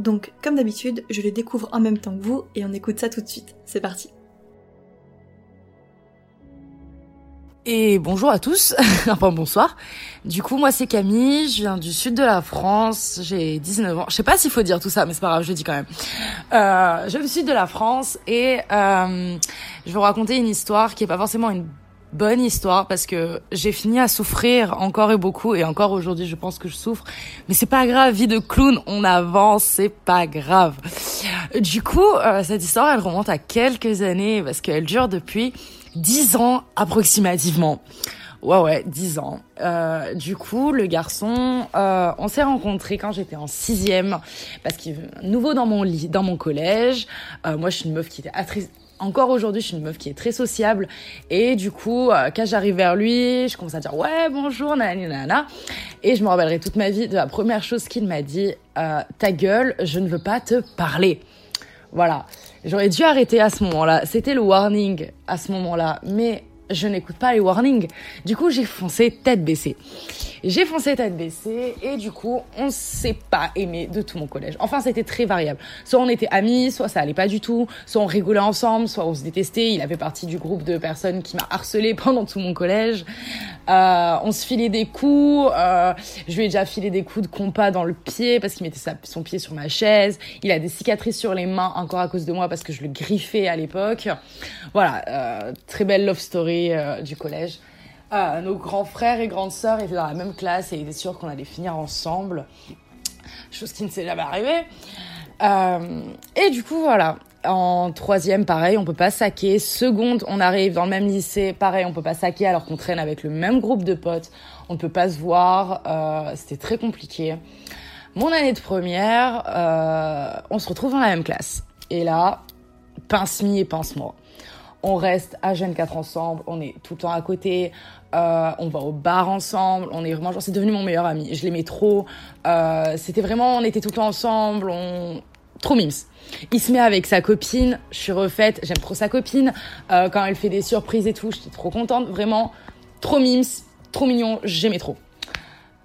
donc comme d'habitude, je le découvre en même temps que vous et on écoute ça tout de suite. C'est parti. Et bonjour à tous, enfin bonsoir. Du coup, moi c'est Camille, je viens du sud de la France, j'ai 19 ans. Je sais pas s'il faut dire tout ça, mais c'est pas grave, je le dis quand même. Euh, je viens du sud de la France et euh, je vais vous raconter une histoire qui est pas forcément une bonne histoire parce que j'ai fini à souffrir encore et beaucoup et encore aujourd'hui je pense que je souffre. Mais c'est pas grave vie de clown on avance c'est pas grave. Du coup euh, cette histoire elle remonte à quelques années parce qu'elle dure depuis dix ans approximativement. Ouais ouais dix ans. Euh, du coup le garçon euh, on s'est rencontrés quand j'étais en sixième parce qu'il nouveau dans mon lit dans mon collège. Euh, moi je suis une meuf qui était encore aujourd'hui, je suis une meuf qui est très sociable. Et du coup, euh, quand j'arrive vers lui, je commence à dire ouais, bonjour, nanana. Et je me rappellerai toute ma vie de la première chose qu'il m'a dit euh, ta gueule, je ne veux pas te parler. Voilà. J'aurais dû arrêter à ce moment-là. C'était le warning à ce moment-là. Mais je n'écoute pas les warnings. Du coup, j'ai foncé tête baissée. J'ai foncé tête baissée et du coup, on s'est pas aimé de tout mon collège. Enfin, c'était très variable. Soit on était amis, soit ça allait pas du tout, soit on rigolait ensemble, soit on se détestait. Il avait partie du groupe de personnes qui m'a harcelé pendant tout mon collège. Euh, on se filait des coups. Euh, je lui ai déjà filé des coups de compas dans le pied parce qu'il mettait son pied sur ma chaise. Il a des cicatrices sur les mains encore à cause de moi parce que je le griffais à l'époque. Voilà, euh, très belle love story euh, du collège. Nos grands frères et grandes sœurs étaient dans la même classe et ils étaient sûrs qu'on allait finir ensemble. Chose qui ne s'est jamais arrivée. Euh, et du coup, voilà. En troisième, pareil, on peut pas saquer. Seconde, on arrive dans le même lycée, pareil, on peut pas saquer alors qu'on traîne avec le même groupe de potes. On ne peut pas se voir. Euh, C'était très compliqué. Mon année de première, euh, on se retrouve dans la même classe. Et là, pince-mi et pince-moi. On reste à Jeune 4 ensemble, on est tout le temps à côté, euh, on va au bar ensemble, on est vraiment genre c'est devenu mon meilleur ami, je l'aimais trop. Euh, c'était vraiment on était tout le temps ensemble, on trop mimes. Il se met avec sa copine, je suis refaite, j'aime trop sa copine. Euh, quand elle fait des surprises et tout, j'étais trop contente, vraiment trop mimes, trop mignon, j'aimais trop.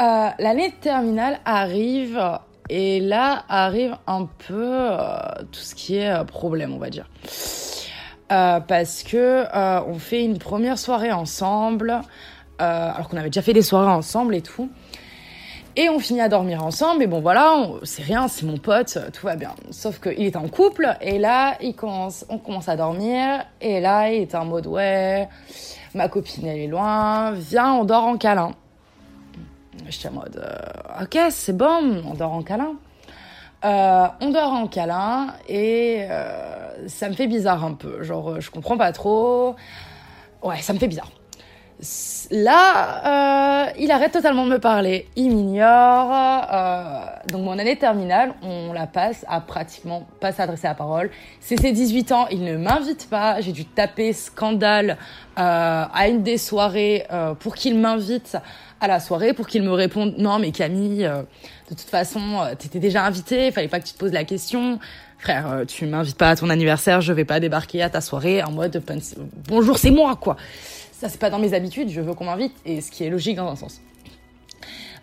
Euh, L'année terminale arrive et là arrive un peu tout ce qui est problème, on va dire. Euh, parce que euh, on fait une première soirée ensemble, euh, alors qu'on avait déjà fait des soirées ensemble et tout. Et on finit à dormir ensemble, et bon voilà, c'est rien, c'est mon pote, tout va bien. Sauf qu'il est en couple, et là, on commence à dormir, et là, il est en mode ouais, ma copine elle est loin, viens, on dort en câlin. J'étais en mode ok, c'est bon, on dort en câlin. On dort en câlin et ça me fait bizarre un peu. Genre, je comprends pas trop. Ouais, ça me fait bizarre. Là, euh, il arrête totalement de me parler. Il m'ignore. Euh, donc mon année terminale, on la passe à pratiquement pas s'adresser à parole. C'est ses 18 ans, il ne m'invite pas. J'ai dû taper scandale euh, à une des soirées euh, pour qu'il m'invite à la soirée, pour qu'il me réponde non mais Camille, euh, de toute façon, euh, t'étais déjà invitée, fallait pas que tu te poses la question. Frère, euh, tu m'invites pas à ton anniversaire, je vais pas débarquer à ta soirée en mode bonjour c'est moi quoi. Ça, c'est pas dans mes habitudes, je veux qu'on m'invite, et ce qui est logique dans un sens.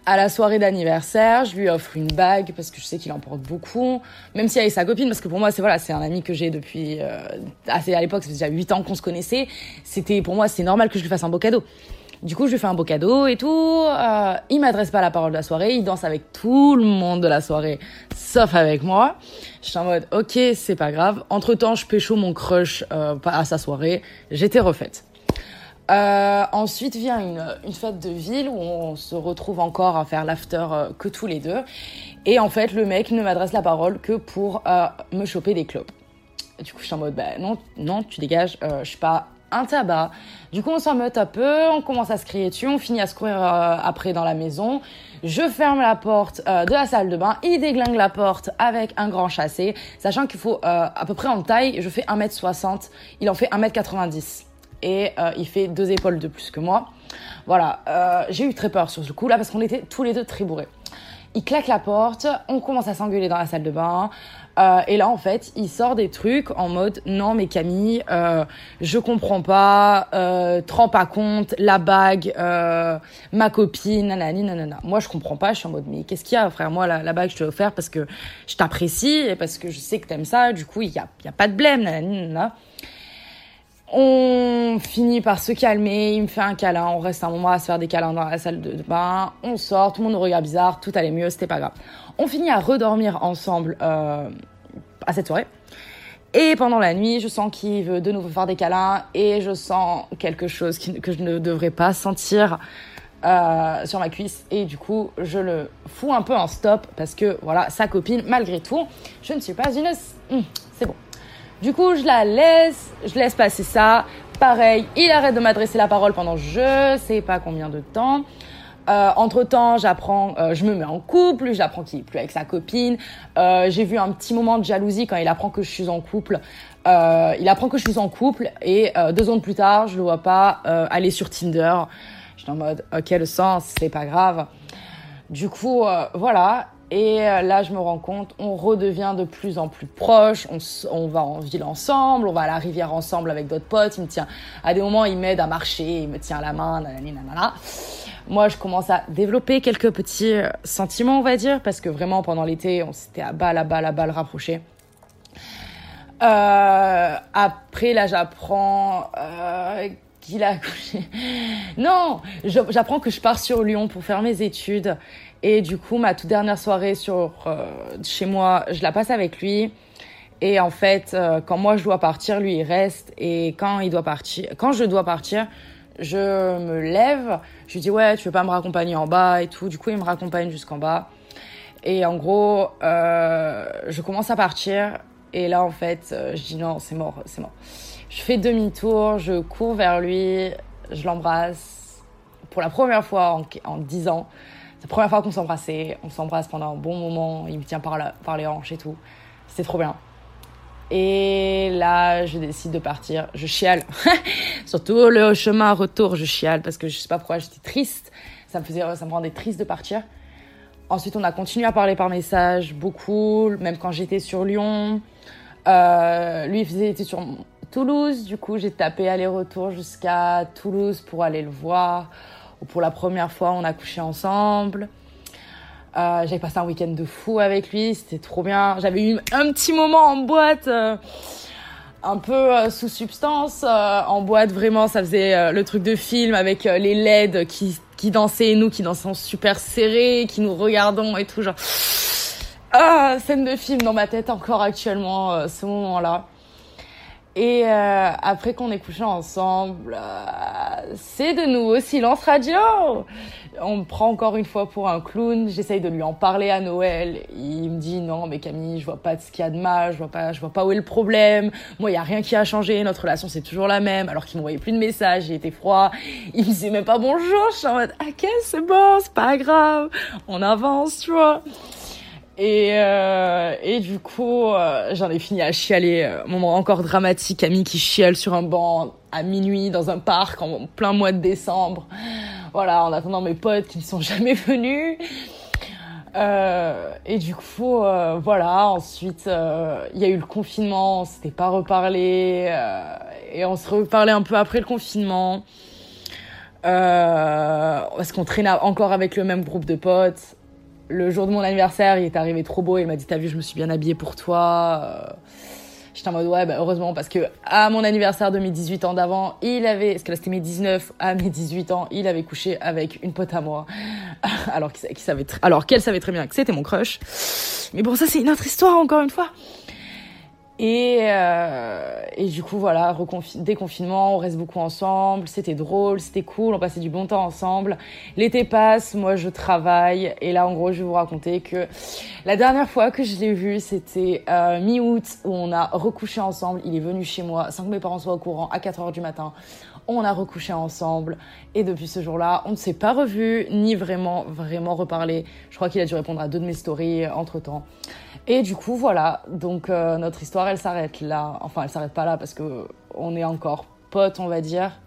À la soirée d'anniversaire, je lui offre une bague parce que je sais qu'il en porte beaucoup, même si elle est sa copine, parce que pour moi, c'est voilà, c'est un ami que j'ai depuis euh, assez à l'époque, ça fait déjà 8 ans qu'on se connaissait. C'était pour moi, c'est normal que je lui fasse un beau cadeau. Du coup, je lui fais un beau cadeau et tout. Euh, il m'adresse pas la parole de la soirée, il danse avec tout le monde de la soirée, sauf avec moi. Je suis en mode, ok, c'est pas grave. Entre temps, je pécho mon crush euh, à sa soirée. J'étais refaite. Euh, ensuite vient une, une, fête de ville où on se retrouve encore à faire l'after euh, que tous les deux. Et en fait, le mec ne m'adresse la parole que pour euh, me choper des clopes. du coup, je suis en mode, bah non, non, tu dégages, euh, je suis pas un tabac. Du coup, on s'en meute un peu, on commence à se crier dessus, on finit à se courir euh, après dans la maison. Je ferme la porte euh, de la salle de bain, il déglingue la porte avec un grand chassé, sachant qu'il faut à peu près en taille, je fais 1m60, il en fait 1m90 et euh, il fait deux épaules de plus que moi. Voilà, euh, j'ai eu très peur sur ce coup là parce qu'on était tous les deux très bourrés. Il claque la porte, on commence à s'engueuler dans la salle de bain. Euh, et là, en fait, il sort des trucs en mode non, mais Camille, je comprends pas, euh, te rends pas compte, la bague, ma copine, nanani, nanana. Moi, je comprends pas, je suis en mode mais qu'est-ce qu'il y a, frère? Moi, la, bague, je te l'ai offert parce que je t'apprécie et parce que je sais que t'aimes ça. Du coup, il y a, a pas de blême, nanani, nanana. On finit par se calmer, il me fait un câlin, on reste un moment à se faire des câlins dans la salle de bain, on sort, tout le monde nous regarde bizarre, tout allait mieux, c'était pas grave. On finit à redormir ensemble euh, à cette soirée. Et pendant la nuit, je sens qu'il veut de nouveau faire des câlins et je sens quelque chose que je ne devrais pas sentir euh, sur ma cuisse. Et du coup, je le fous un peu en stop parce que voilà, sa copine, malgré tout, je ne suis pas une... Hum, c'est bon. Du coup, je la laisse, je laisse passer ça. Pareil, il arrête de m'adresser la parole pendant je sais pas combien de temps. Euh, entre temps, j'apprends, euh, je me mets en couple, j'apprends qu'il est plus avec sa copine. Euh, j'ai vu un petit moment de jalousie quand il apprend que je suis en couple. Euh, il apprend que je suis en couple et deux secondes plus tard, je le vois pas aller sur Tinder. J'étais en mode, ok, le sens, c'est pas grave. Du coup, voilà. Et là, je me rends compte, on redevient de plus en plus proches. On, va en ville ensemble, on va à la rivière ensemble avec d'autres potes. Il me tient, à des moments, il m'aide à marcher, il me tient la main, nanani, nanana. Moi, je commence à développer quelques petits sentiments, on va dire, parce que vraiment, pendant l'été, on s'était à balle, à balle, à balle rapprochés. Euh, après, là, j'apprends euh, qu'il a accouché. Non, j'apprends que je pars sur Lyon pour faire mes études. Et du coup, ma toute dernière soirée sur euh, chez moi, je la passe avec lui. Et en fait, euh, quand moi je dois partir, lui il reste. Et quand il doit partir, quand je dois partir, je me lève. Je lui dis ouais, tu veux pas me raccompagner en bas et tout. Du coup, il me raccompagne jusqu'en bas. Et en gros, euh, je commence à partir. Et là, en fait, euh, je dis non, c'est mort, c'est mort. Je fais demi-tour, je cours vers lui, je l'embrasse. Pour la première fois en, en 10 ans, c'est la première fois qu'on s'embrassait. On s'embrasse pendant un bon moment. Il me tient par, la, par les hanches et tout. C'était trop bien. Et là, je décide de partir. Je chiale. Surtout le chemin retour, je chiale parce que je sais pas pourquoi j'étais triste. Ça me faisait, ça me rendait triste de partir. Ensuite, on a continué à parler par message, beaucoup, même quand j'étais sur Lyon. Euh, lui, il était sur Toulouse. Du coup, j'ai tapé aller-retour jusqu'à Toulouse pour aller le voir. Pour la première fois, on a couché ensemble. Euh, j'avais passé un week-end de fou avec lui, c'était trop bien. J'avais eu un petit moment en boîte, euh, un peu euh, sous substance. Euh, en boîte, vraiment, ça faisait euh, le truc de film avec les LED qui, qui dansaient et nous qui dansons super serrés, qui nous regardons et tout. Genre, ah, scène de film dans ma tête encore actuellement, ce moment-là. Et euh, après qu'on ait couché ensemble, euh, c'est de nouveau silence radio. On me prend encore une fois pour un clown. J'essaye de lui en parler à Noël. Il me dit non, mais Camille, je vois pas ce qu'il y a de mal. Je vois pas, je vois pas où est le problème. Moi, il y a rien qui a changé. Notre relation, c'est toujours la même. Alors qu'il m'envoyait plus de messages. Il était froid. Il me disait même pas bonjour. Je suis en mode, ok, c'est bon, c'est pas grave. On avance, tu vois. Et, euh, et du coup, euh, j'en ai fini à chialer. Euh, moment encore dramatique, Camille qui chiale sur un banc à minuit dans un parc en plein mois de décembre. Voilà, en attendant mes potes qui ne sont jamais venus. Et du coup, voilà. Ensuite, il y a eu le confinement. On s'était pas reparlé et on se reparlait un peu après le confinement. parce qu'on traînait encore avec le même groupe de potes le jour de mon anniversaire, il est arrivé trop beau. Il m'a dit T'as vu, je me suis bien habillée pour toi. J'étais en mode Ouais, bah, heureusement, parce que à mon anniversaire de mes 18 ans d'avant, il avait, parce que là c'était mes 19, à mes 18 ans, il avait couché avec une pote à moi. Alors qu'elle savait, alors qu'elle savait très bien que c'était mon crush. Mais bon, ça c'est une autre histoire, encore une fois. Et, euh, et du coup, voilà, déconfinement, on reste beaucoup ensemble, c'était drôle, c'était cool, on passait du bon temps ensemble. L'été passe, moi je travaille, et là en gros, je vais vous raconter que la dernière fois que je l'ai vu, c'était euh, mi-août, où on a recouché ensemble. Il est venu chez moi sans que mes parents soient au courant, à 4 heures du matin. On a recouché ensemble, et depuis ce jour-là, on ne s'est pas revu, ni vraiment, vraiment reparlé. Je crois qu'il a dû répondre à deux de mes stories euh, entre temps. Et du coup, voilà. Donc, euh, notre histoire, elle s'arrête là. Enfin, elle s'arrête pas là parce que on est encore potes, on va dire.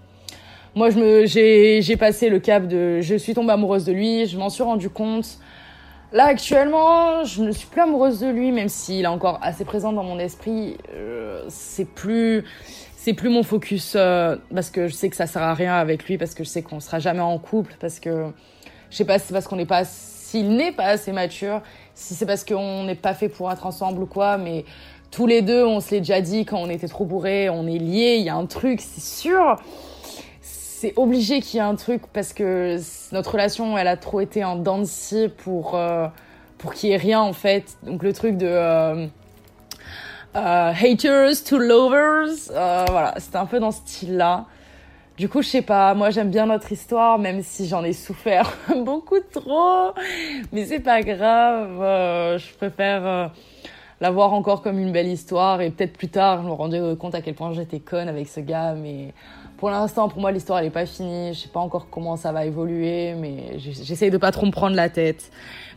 Moi, j'ai passé le cap de, je suis tombée amoureuse de lui. Je m'en suis rendu compte. Là, actuellement, je ne suis plus amoureuse de lui, même s'il est encore assez présent dans mon esprit. Euh, c'est plus, c'est plus mon focus euh, parce que je sais que ça sert à rien avec lui, parce que je sais qu'on sera jamais en couple, parce que je sais pas si c'est parce qu'on n'est pas, s'il n'est pas assez mature, si c'est parce qu'on n'est pas fait pour être ensemble ou quoi, mais tous les deux, on se l'est déjà dit quand on était trop bourrés, on est liés, il y a un truc, c'est sûr. C'est obligé qu'il y ait un truc parce que notre relation, elle a trop été en dents pour, euh, pour qu'il y ait rien en fait. Donc le truc de euh, euh, haters to lovers, voilà, c'était un peu dans ce style-là. Du coup, je sais pas, moi j'aime bien notre histoire, même si j'en ai souffert beaucoup trop. Mais c'est pas grave, euh, je préfère euh, la voir encore comme une belle histoire et peut-être plus tard je me rendrai compte à quel point j'étais conne avec ce gars. Mais pour l'instant, pour moi, l'histoire elle est pas finie. Je sais pas encore comment ça va évoluer, mais j'essaye de pas trop me prendre la tête.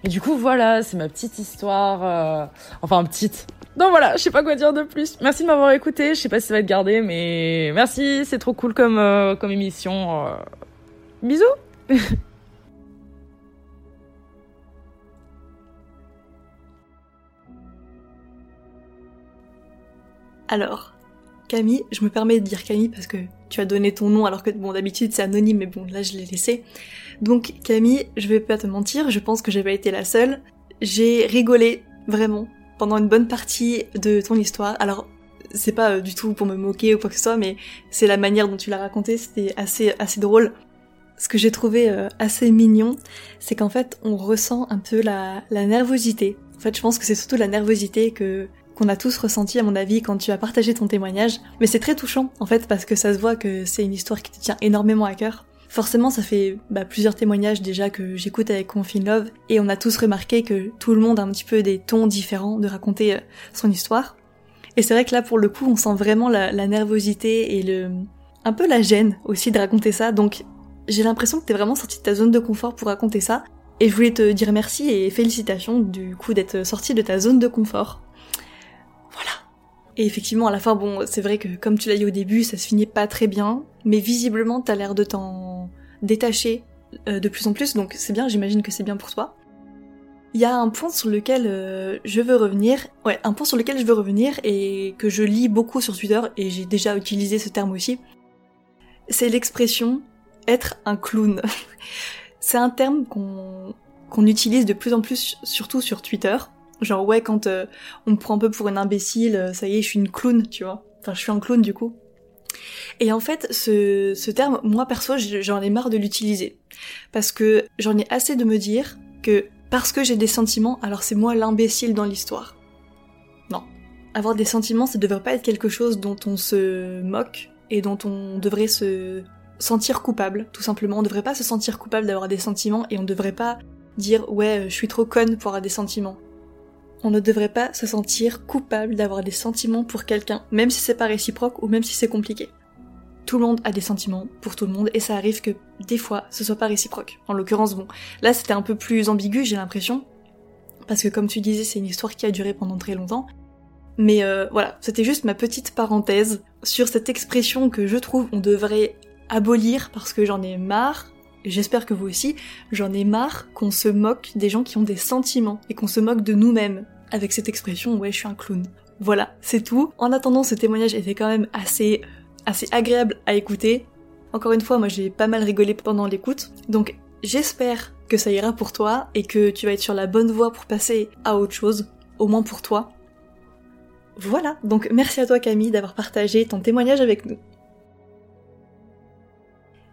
Mais du coup, voilà, c'est ma petite histoire. Euh... Enfin, petite donc voilà, je sais pas quoi dire de plus. Merci de m'avoir écouté. Je sais pas si ça va être gardé, mais merci, c'est trop cool comme, euh, émission. Euh. Bisous Alors, Camille, je me permets de dire Camille parce que tu as donné ton nom alors que bon d'habitude c'est anonyme mais bon là je l'ai laissé. Donc Camille, je vais pas te mentir, je pense que j'ai pas été la seule. J'ai rigolé vraiment pendant une bonne partie de ton histoire. Alors, c'est pas euh, du tout pour me moquer ou quoi que ce soit, mais c'est la manière dont tu l'as raconté, c'était assez, assez drôle. Ce que j'ai trouvé euh, assez mignon, c'est qu'en fait, on ressent un peu la, la nervosité. En fait, je pense que c'est surtout la nervosité que qu'on a tous ressenti à mon avis quand tu as partagé ton témoignage. Mais c'est très touchant en fait parce que ça se voit que c'est une histoire qui te tient énormément à cœur. Forcément, ça fait bah, plusieurs témoignages déjà que j'écoute avec Confine Love, et on a tous remarqué que tout le monde a un petit peu des tons différents de raconter euh, son histoire. Et c'est vrai que là, pour le coup, on sent vraiment la, nervosité et le un peu la gêne aussi de raconter ça. Donc, j'ai l'impression que t'es vraiment sorti de ta zone de confort pour raconter ça. Et je voulais te dire merci et félicitations du coup d'être sorti de ta zone de confort. Et effectivement, à la fin, bon, c'est vrai que comme tu l'as dit au début, ça se finit pas très bien, mais visiblement, t'as l'air de t'en détacher euh, de plus en plus, donc c'est bien, j'imagine que c'est bien pour toi. Il y a un point sur lequel euh, je veux revenir, ouais, un point sur lequel je veux revenir et que je lis beaucoup sur Twitter et j'ai déjà utilisé ce terme aussi. C'est l'expression être un clown. c'est un terme qu'on utilise de plus en plus, surtout sur Twitter, Genre ouais, quand euh, on me prend un peu pour une imbécile, euh, ça y est, je suis une clown, tu vois. Enfin, je suis un clown du coup. Et en fait, ce, ce terme, moi perso, j'en ai marre de l'utiliser. Parce que j'en ai assez de me dire que parce que j'ai des sentiments, alors c'est moi l'imbécile dans l'histoire. Non. Avoir des sentiments, ça devrait pas être quelque chose dont on se moque et dont on devrait se sentir coupable, tout simplement. On devrait pas se sentir coupable d'avoir des sentiments et on devrait pas dire ouais, je suis trop conne pour avoir des sentiments on ne devrait pas se sentir coupable d'avoir des sentiments pour quelqu'un, même si c'est pas réciproque ou même si c'est compliqué. Tout le monde a des sentiments pour tout le monde et ça arrive que des fois ce soit pas réciproque. En l'occurrence, bon, là c'était un peu plus ambigu, j'ai l'impression, parce que comme tu disais, c'est une histoire qui a duré pendant très longtemps. Mais euh, voilà, c'était juste ma petite parenthèse sur cette expression que je trouve on devrait abolir parce que j'en ai marre j'espère que vous aussi, j'en ai marre qu'on se moque des gens qui ont des sentiments et qu'on se moque de nous-mêmes avec cette expression ouais je suis un clown. Voilà, c'est tout. En attendant, ce témoignage était quand même assez assez agréable à écouter. Encore une fois, moi j'ai pas mal rigolé pendant l'écoute, donc j'espère que ça ira pour toi et que tu vas être sur la bonne voie pour passer à autre chose, au moins pour toi. Voilà, donc merci à toi Camille d'avoir partagé ton témoignage avec nous.